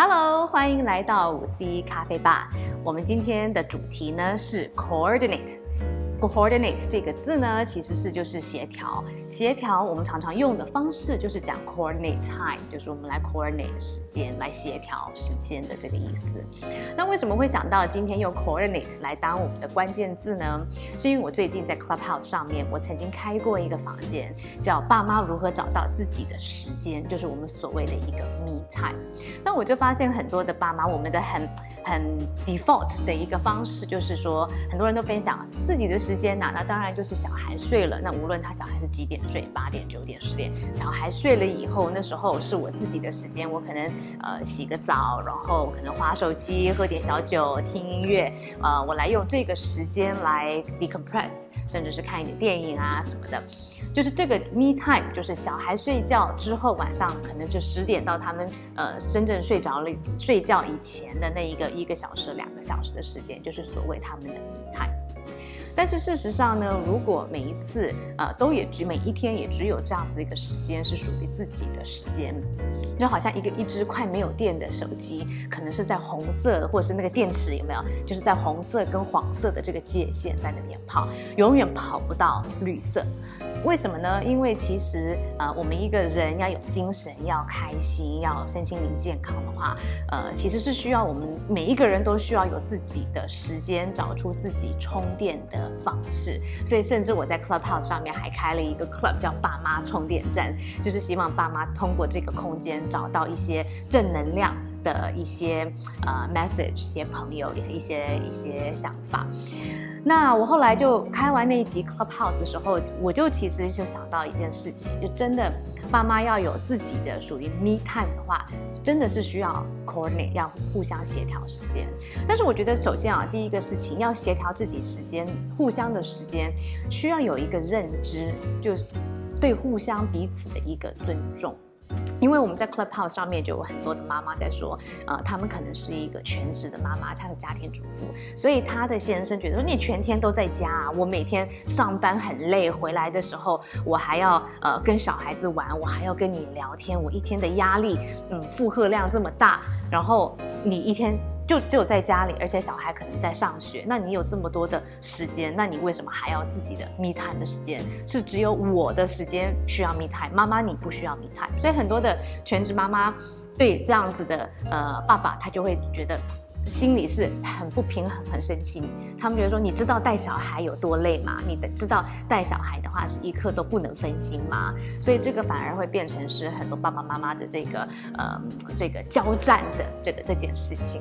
Hello，欢迎来到五 C 咖啡吧。我们今天的主题呢是 coordinate。Coordinate 这个字呢，其实是就是协调。协调我们常常用的方式就是讲 coordinate time，就是我们来 coordinate 时间，来协调时间的这个意思。那为什么会想到今天用 coordinate 来当我们的关键字呢？是因为我最近在 Clubhouse 上面，我曾经开过一个房间，叫爸妈如何找到自己的时间，就是我们所谓的一个 me time。那我就发现很多的爸妈，我们的很很 default 的一个方式，就是说很多人都分享自己的。时间呐，那当然就是小孩睡了。那无论他小孩是几点睡，八点、九点、十点，小孩睡了以后，那时候是我自己的时间。我可能呃洗个澡，然后可能划手机、喝点小酒、听音乐。呃，我来用这个时间来 decompress，甚至是看一点电影啊什么的。就是这个 me time，就是小孩睡觉之后，晚上可能就十点到他们呃真正睡着了睡觉以前的那一个一个小时、两个小时的时间，就是所谓他们的 me time。但是事实上呢，如果每一次呃都也只每一天也只有这样子一个时间是属于自己的时间，就好像一个一只快没有电的手机，可能是在红色或者是那个电池有没有，就是在红色跟黄色的这个界限在那边跑，永远跑不到绿色。为什么呢？因为其实呃，我们一个人要有精神、要开心、要身心灵健康的话，呃，其实是需要我们每一个人都需要有自己的时间，找出自己充电的方式。所以，甚至我在 Clubhouse 上面还开了一个 club，叫爸妈充电站，就是希望爸妈通过这个空间找到一些正能量的一些呃 message，一些朋友一些一些想法。那我后来就开完那一集 Clubhouse 的时候，我就其实就想到一件事情，就真的爸妈要有自己的属于 me time 的话，真的是需要 coordinate，要互相协调时间。但是我觉得首先啊，第一个事情要协调自己时间，互相的时间需要有一个认知，就对互相彼此的一个尊重。因为我们在 Clubhouse 上面就有很多的妈妈在说，呃，他们可能是一个全职的妈妈，她是家庭主妇，所以她的先生觉得说，你全天都在家，我每天上班很累，回来的时候我还要呃跟小孩子玩，我还要跟你聊天，我一天的压力，嗯，负荷量这么大，然后你一天。就只有在家里，而且小孩可能在上学，那你有这么多的时间，那你为什么还要自己的 me time 的时间？是只有我的时间需要 me time，妈妈你不需要 me time。所以很多的全职妈妈对这样子的呃爸爸，他就会觉得心里是很不平衡、很生气。他们觉得说，你知道带小孩有多累吗？你的知道带小孩的话是一刻都不能分心吗？所以这个反而会变成是很多爸爸妈妈的这个呃这个交战的这个这件事情。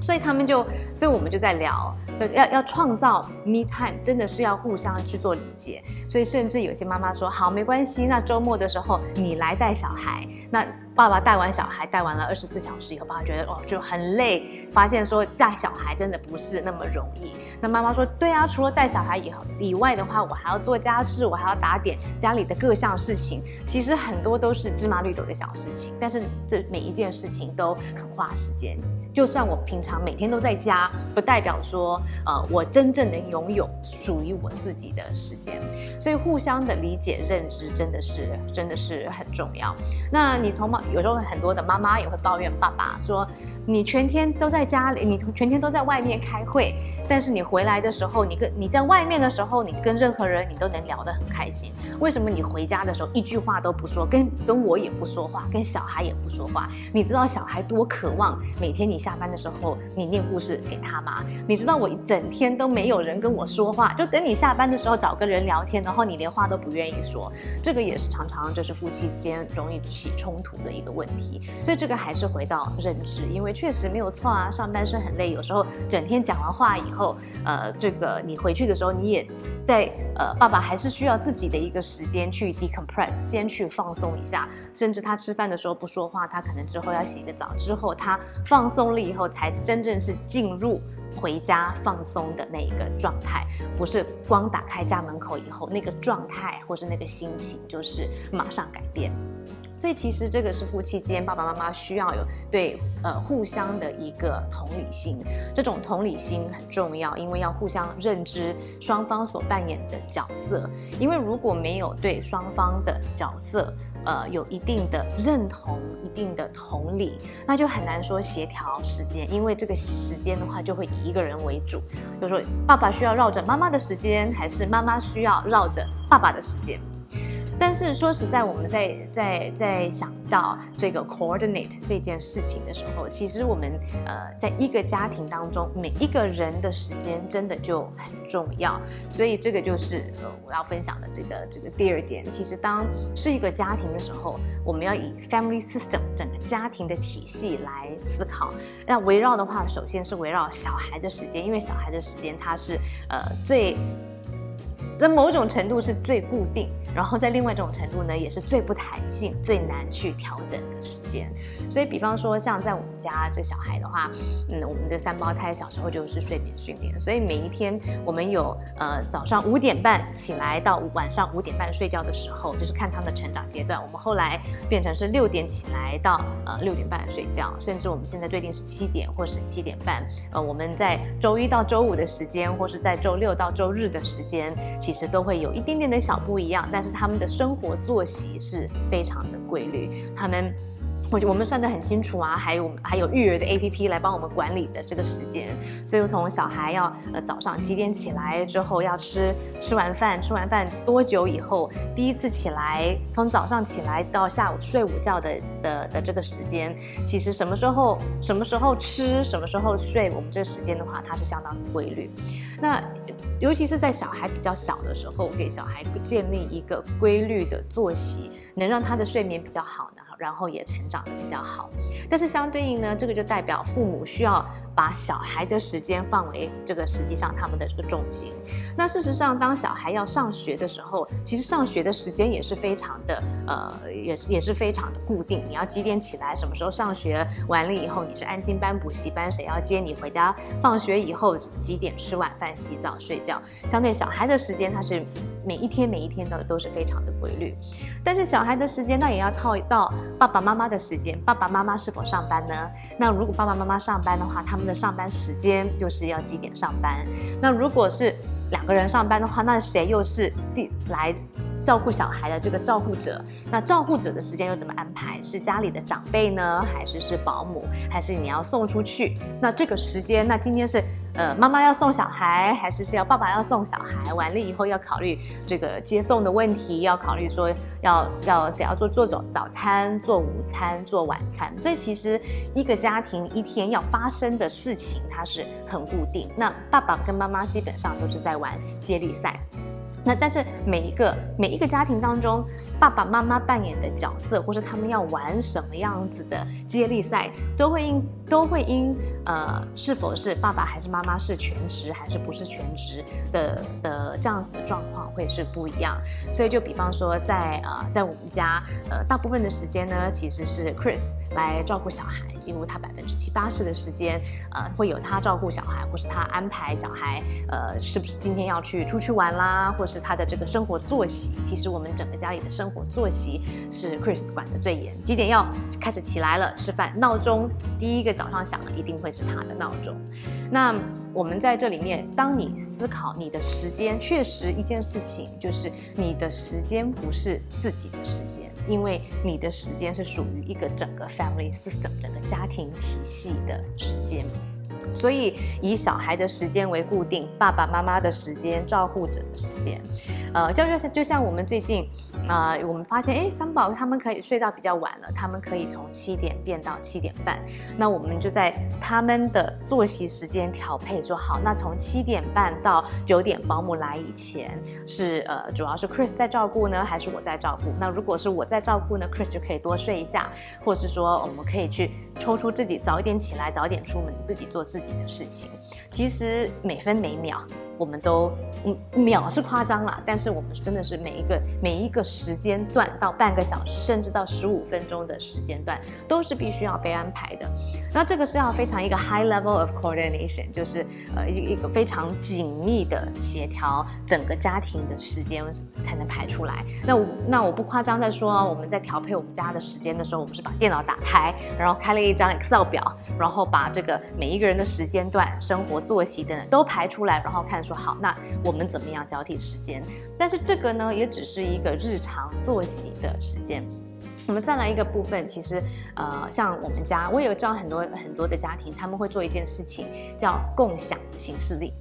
所以他们就，所以我们就在聊，要要创造 me time，真的是要互相去做理解。所以甚至有些妈妈说，好，没关系，那周末的时候你来带小孩，那爸爸带完小孩，带完了二十四小时以后，爸爸觉得哦就很累，发现说带小孩真的不是那么容易。那妈妈说，对啊，除了带小孩以后以外的话，我还要做家事，我还要打点家里的各项事情，其实很多都是芝麻绿豆的小事情，但是这每一件事情都很花时间。就算我平常每天都在家，不代表说，呃，我真正能拥有属于我自己的时间。所以互相的理解、认知真的是真的是很重要。那你从妈有时候很多的妈妈也会抱怨爸爸说。你全天都在家里，你全天都在外面开会，但是你回来的时候，你跟你在外面的时候，你跟任何人你都能聊得很开心。为什么你回家的时候一句话都不说，跟跟我也不说话，跟小孩也不说话？你知道小孩多渴望每天你下班的时候你念故事给他吗？你知道我一整天都没有人跟我说话，就等你下班的时候找个人聊天，然后你连话都不愿意说，这个也是常常就是夫妻间容易起冲突的一个问题。所以这个还是回到认知，因为。确实没有错啊，上半身很累，有时候整天讲完话以后，后呃，这个你回去的时候，你也在呃，爸爸还是需要自己的一个时间去 decompress，先去放松一下，甚至他吃饭的时候不说话，他可能之后要洗个澡，之后他放松了以后，才真正是进入回家放松的那一个状态，不是光打开家门口以后那个状态或是那个心情就是马上改变。所以其实这个是夫妻间爸爸妈妈需要有对呃互相的一个同理心，这种同理心很重要，因为要互相认知双方所扮演的角色，因为如果没有对双方的角色。呃有一定的认同、一定的同理，那就很难说协调时间，因为这个时间的话就会以一个人为主，就说爸爸需要绕着妈妈的时间，还是妈妈需要绕着爸爸的时间。但是说实在，我们在在在想到这个 coordinate 这件事情的时候，其实我们呃，在一个家庭当中，每一个人的时间真的就很重要。所以这个就是呃我要分享的这个这个第二点。其实当是一个家庭的时候，我们要以 family system 整个家庭的体系来思考。那围绕的话，首先是围绕小孩的时间，因为小孩的时间它是呃最。在某种程度是最固定，然后在另外一种程度呢，也是最不弹性、最难去调整的时间。所以，比方说像在我们家这小孩的话，嗯，我们的三胞胎小时候就是睡眠训练，所以每一天我们有呃早上五点半起来到晚上五点半睡觉的时候，就是看他们的成长阶段。我们后来变成是六点起来到呃六点半睡觉，甚至我们现在最近是七点或是七点半。呃，我们在周一到周五的时间，或是在周六到周日的时间。其实都会有一点点的小不一样，但是他们的生活作息是非常的规律。他们。我我们算得很清楚啊，还有还有育儿的 A P P 来帮我们管理的这个时间，所以从小孩要呃早上几点起来之后要吃吃完饭，吃完饭多久以后第一次起来，从早上起来到下午睡午觉的的的这个时间，其实什么时候什么时候吃什么时候睡，我们这个时间的话它是相当规律。那尤其是在小孩比较小的时候，给小孩建立一个规律的作息，能让他的睡眠比较好呢。然后也成长的比较好，但是相对应呢，这个就代表父母需要把小孩的时间放为这个实际上他们的这个重心。那事实上，当小孩要上学的时候，其实上学的时间也是非常的呃，也是也是非常的固定。你要几点起来，什么时候上学，完了以后你是安心班、补习班，谁要接你回家？放学以后几点吃晚饭、洗澡、睡觉？相对小孩的时间，他是每一天每一天的都是非常的规律。但是小孩的时间，那也要套到。爸爸妈妈的时间，爸爸妈妈是否上班呢？那如果爸爸妈妈上班的话，他们上班时间就是要几点上班？那如果是两个人上班的话，那谁又是第来照顾小孩的这个照顾者？那照顾者的时间又怎么安排？是家里的长辈呢，还是是保姆，还是你要送出去？那这个时间，那今天是。呃，妈妈要送小孩，还是是要爸爸要送小孩？完了以后要考虑这个接送的问题，要考虑说要要谁要做做早早餐、做午餐、做晚餐。所以其实一个家庭一天要发生的事情，它是很固定。那爸爸跟妈妈基本上都是在玩接力赛。那但是每一个每一个家庭当中，爸爸妈妈扮演的角色，或是他们要玩什么样子的接力赛，都会因都会因呃是否是爸爸还是妈妈是全职还是不是全职的的这样子的状况会是不一样。所以就比方说在呃在我们家呃大部分的时间呢，其实是 Chris 来照顾小孩，几乎他百分之七八十的时间呃会有他照顾小孩，或是他安排小孩呃是不是今天要去出去玩啦，或是他的这个生活作息。其实我们整个家里的生活作息是 Chris 管的最严，几点要开始起来了吃饭，闹钟第一个早上响的一定会是他的闹钟。那我们在这里面，当你思考你的时间，确实一件事情就是你的时间不是自己的时间，因为你的时间是属于一个整个 family system 整个家庭体系的时间。所以以小孩的时间为固定，爸爸妈妈的时间，照顾者的时间，呃，就就像就像我们最近。啊，我们发现，哎，三宝他们可以睡到比较晚了，他们可以从七点变到七点半。那我们就在他们的作息时间调配，说好，那从七点半到九点，保姆来以前是呃，主要是 Chris 在照顾呢，还是我在照顾？那如果是我在照顾呢，Chris 就可以多睡一下，或是说我们可以去抽出自己早一点起来，早一点出门，自己做自己的事情。其实每分每秒。我们都嗯秒是夸张了，但是我们真的是每一个每一个时间段到半个小时，甚至到十五分钟的时间段，都是必须要被安排的。那这个是要非常一个 high level of coordination，就是呃一一个非常紧密的协调整个家庭的时间才能排出来。那我那我不夸张的说，我们在调配我们家的时间的时候，我们是把电脑打开，然后开了一张 Excel 表，然后把这个每一个人的时间段、生生活作息等等都排出来，然后看。说好，那我们怎么样交替时间？但是这个呢，也只是一个日常作息的时间。我们再来一个部分，其实，呃，像我们家，我有知道很多很多的家庭，他们会做一件事情，叫共享行事力。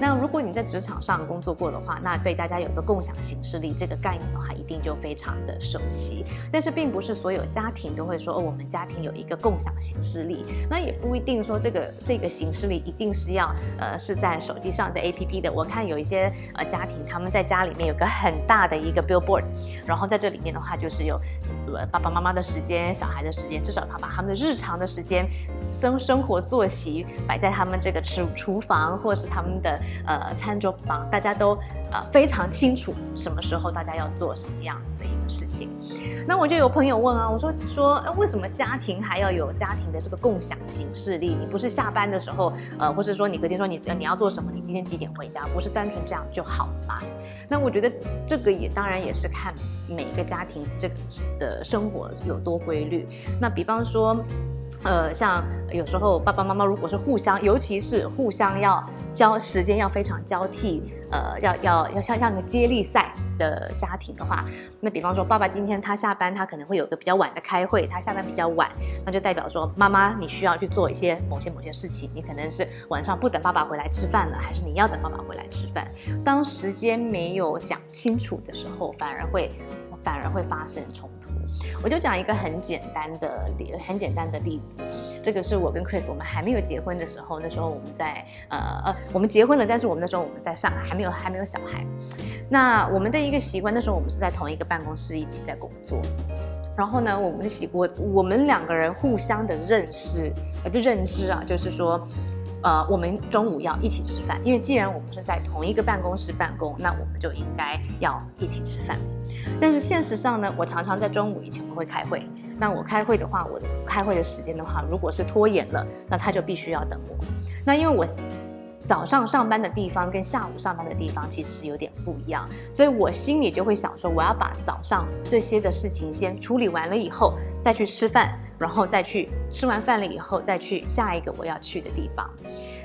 那如果你在职场上工作过的话，那对大家有一个共享行事力这个概念的话，一定就非常的熟悉。但是并不是所有家庭都会说哦，我们家庭有一个共享行事力。那也不一定说这个这个行事力一定是要呃是在手机上的 A P P 的。我看有一些呃家庭他们在家里面有个很大的一个 billboard，然后在这里面的话就是有呃爸爸妈妈的时间、小孩的时间，至少他把他们的日常的时间。生生活作息摆在他们这个厨厨房，或是他们的呃餐桌房，大家都呃非常清楚什么时候大家要做什么样的一个事情。那我就有朋友问啊，我说说为什么家庭还要有家庭的这个共享形式力？你不是下班的时候，呃，或者说你隔天说你你要做什么，你今天几点回家，不是单纯这样就好了吗？那我觉得这个也当然也是看每个家庭这的生活有多规律。那比方说。呃，像有时候爸爸妈妈如果是互相，尤其是互相要交时间要非常交替，呃，要要要像像个接力赛的家庭的话，那比方说爸爸今天他下班他可能会有个比较晚的开会，他下班比较晚，那就代表说妈妈你需要去做一些某些某些事情，你可能是晚上不等爸爸回来吃饭了，还是你要等爸爸回来吃饭？当时间没有讲清楚的时候，反而会反而会发生冲突。我就讲一个很简单的例，很简单的例子。这个是我跟 Chris 我们还没有结婚的时候，那时候我们在呃呃，我们结婚了，但是我们那时候我们在上海，还没有还没有小孩。那我们的一个习惯，那时候我们是在同一个办公室一起在工作。然后呢，我们的习惯，我们两个人互相的认识，呃，就认知啊，就是说。呃，我们中午要一起吃饭，因为既然我们是在同一个办公室办公，那我们就应该要一起吃饭。但是现实上呢，我常常在中午以前我会开会，那我开会的话，我开会的时间的话，如果是拖延了，那他就必须要等我。那因为我早上上班的地方跟下午上班的地方其实是有点不一样，所以我心里就会想说，我要把早上这些的事情先处理完了以后，再去吃饭。然后再去吃完饭了以后，再去下一个我要去的地方，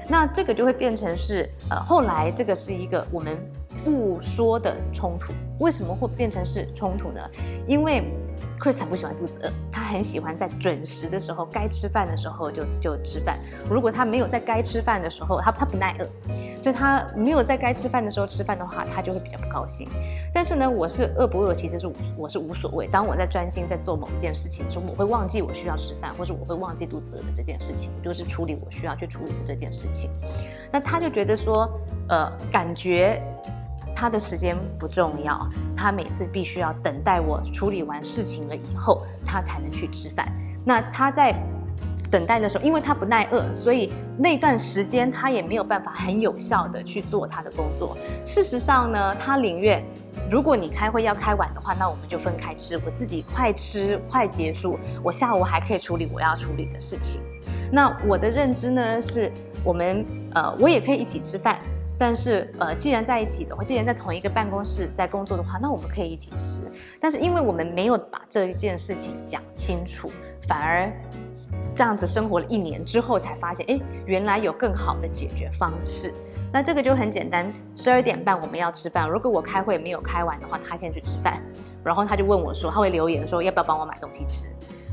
那这个就会变成是呃，后来这个是一个我们不说的冲突。为什么会变成是冲突呢？因为 Chris 很不喜欢肚子饿，他很喜欢在准时的时候，该吃饭的时候就就吃饭。如果他没有在该吃饭的时候，他他不耐饿，所以他没有在该吃饭的时候吃饭的话，他就会比较不高兴。但是呢，我是饿不饿其实是我是无所谓。当我在专心在做某件事情的时候，我会忘记我需要吃饭，或者我会忘记肚子饿的这件事情，就是处理我需要去处理的这件事情。那他就觉得说，呃，感觉。他的时间不重要，他每次必须要等待我处理完事情了以后，他才能去吃饭。那他在等待的时候，因为他不耐饿，所以那段时间他也没有办法很有效的去做他的工作。事实上呢，他宁愿如果你开会要开完的话，那我们就分开吃，我自己快吃快结束，我下午还可以处理我要处理的事情。那我的认知呢，是我们呃，我也可以一起吃饭。但是，呃，既然在一起的话，既然在同一个办公室在工作的话，那我们可以一起吃。但是，因为我们没有把这一件事情讲清楚，反而这样子生活了一年之后，才发现，哎，原来有更好的解决方式。那这个就很简单，十二点半我们要吃饭。如果我开会没有开完的话，他先去吃饭，然后他就问我说，他会留言说要不要帮我买东西吃。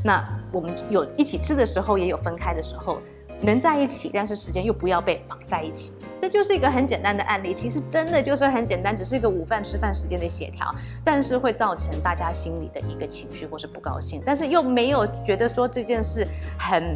那我们有一起吃的时候，也有分开的时候。能在一起，但是时间又不要被绑在一起，这就是一个很简单的案例。其实真的就是很简单，只是一个午饭吃饭时间的协调，但是会造成大家心里的一个情绪或是不高兴，但是又没有觉得说这件事很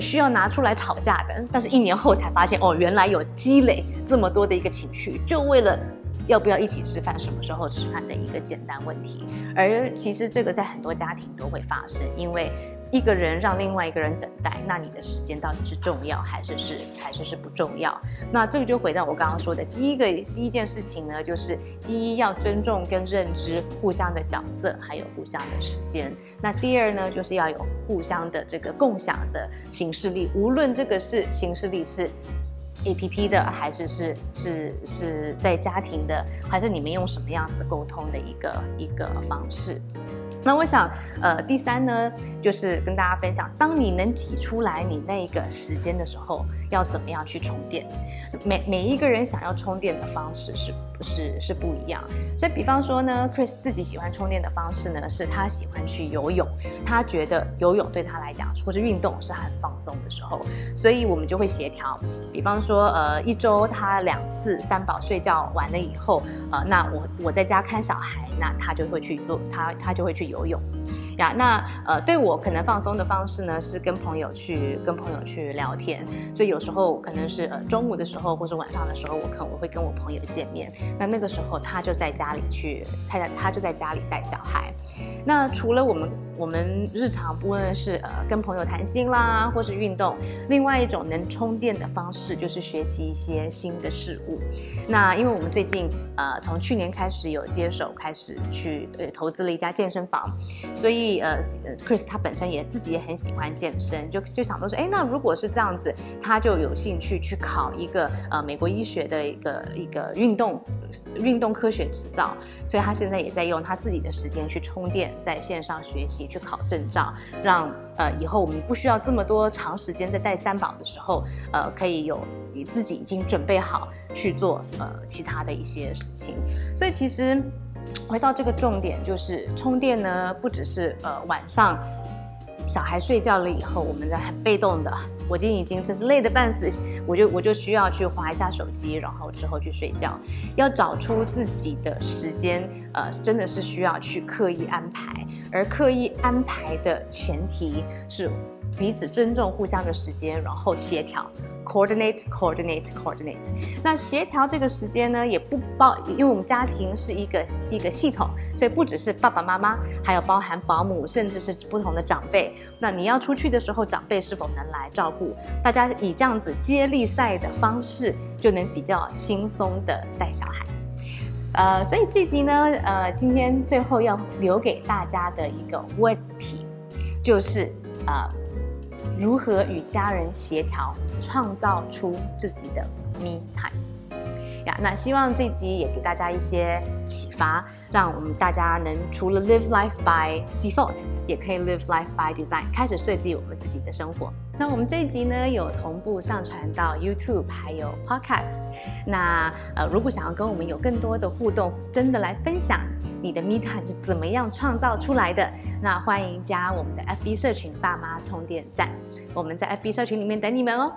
需要拿出来吵架的。但是一年后才发现，哦，原来有积累这么多的一个情绪，就为了要不要一起吃饭、什么时候吃饭的一个简单问题。而其实这个在很多家庭都会发生，因为。一个人让另外一个人等待，那你的时间到底是重要还是是还是是不重要？那这个就回到我刚刚说的第一个第一件事情呢，就是第一要尊重跟认知互相的角色，还有互相的时间。那第二呢，就是要有互相的这个共享的形式力，无论这个是形式力是 A P P 的，还是是是是在家庭的，还是你们用什么样子沟通的一个一个方式。那我想，呃，第三呢，就是跟大家分享，当你能挤出来你那一个时间的时候，要怎么样去充电。每每一个人想要充电的方式是不是是不一样？所以，比方说呢，Chris 自己喜欢充电的方式呢，是他喜欢去游泳，他觉得游泳对他来讲或是运动是很放松的时候，所以我们就会协调。比方说，呃，一周他两次三宝睡觉完了以后，呃，那我我在家看小孩，那他就会去做，他他就会去游泳。呀，那呃，对我可能放松的方式呢，是跟朋友去跟朋友去聊天，所以有时候可能是呃中午的时候或者晚上的时候，我可能我会跟我朋友见面，那那个时候他就在家里去，他在他就在家里带小孩。那除了我们我们日常不论是呃跟朋友谈心啦，或是运动，另外一种能充电的方式就是学习一些新的事物。那因为我们最近呃从去年开始有接手，开始去呃投资了一家健身房，所以。以呃，Chris 他本身也自己也很喜欢健身，就就想到说，哎，那如果是这样子，他就有兴趣去考一个呃美国医学的一个一个运动运动科学执照，所以他现在也在用他自己的时间去充电，在线上学习去考证照，让呃以后我们不需要这么多长时间在带三宝的时候，呃，可以有自己已经准备好去做呃其他的一些事情，所以其实。回到这个重点，就是充电呢，不只是呃晚上小孩睡觉了以后，我们在很被动的，我今天已经真是累得半死，我就我就需要去划一下手机，然后之后去睡觉。要找出自己的时间，呃，真的是需要去刻意安排，而刻意安排的前提是彼此尊重互相的时间，然后协调。Coordinate, coordinate, coordinate。那协调这个时间呢，也不包，因为我们家庭是一个一个系统，所以不只是爸爸妈妈，还有包含保姆，甚至是不同的长辈。那你要出去的时候，长辈是否能来照顾？大家以这样子接力赛的方式，就能比较轻松的带小孩。呃，所以这集呢，呃，今天最后要留给大家的一个问题，就是呃。如何与家人协调，创造出自己的 me time 呀？那希望这集也给大家一些启发，让我们大家能除了 live life by default，也可以 live life by design，开始设计我们自己的生活。那我们这一集呢，有同步上传到 YouTube，还有 Podcast。那呃，如果想要跟我们有更多的互动，真的来分享你的 me time 是怎么样创造出来的，那欢迎加我们的 FB 社群“爸妈充电站”。我们在 FB 社群里面等你们哦。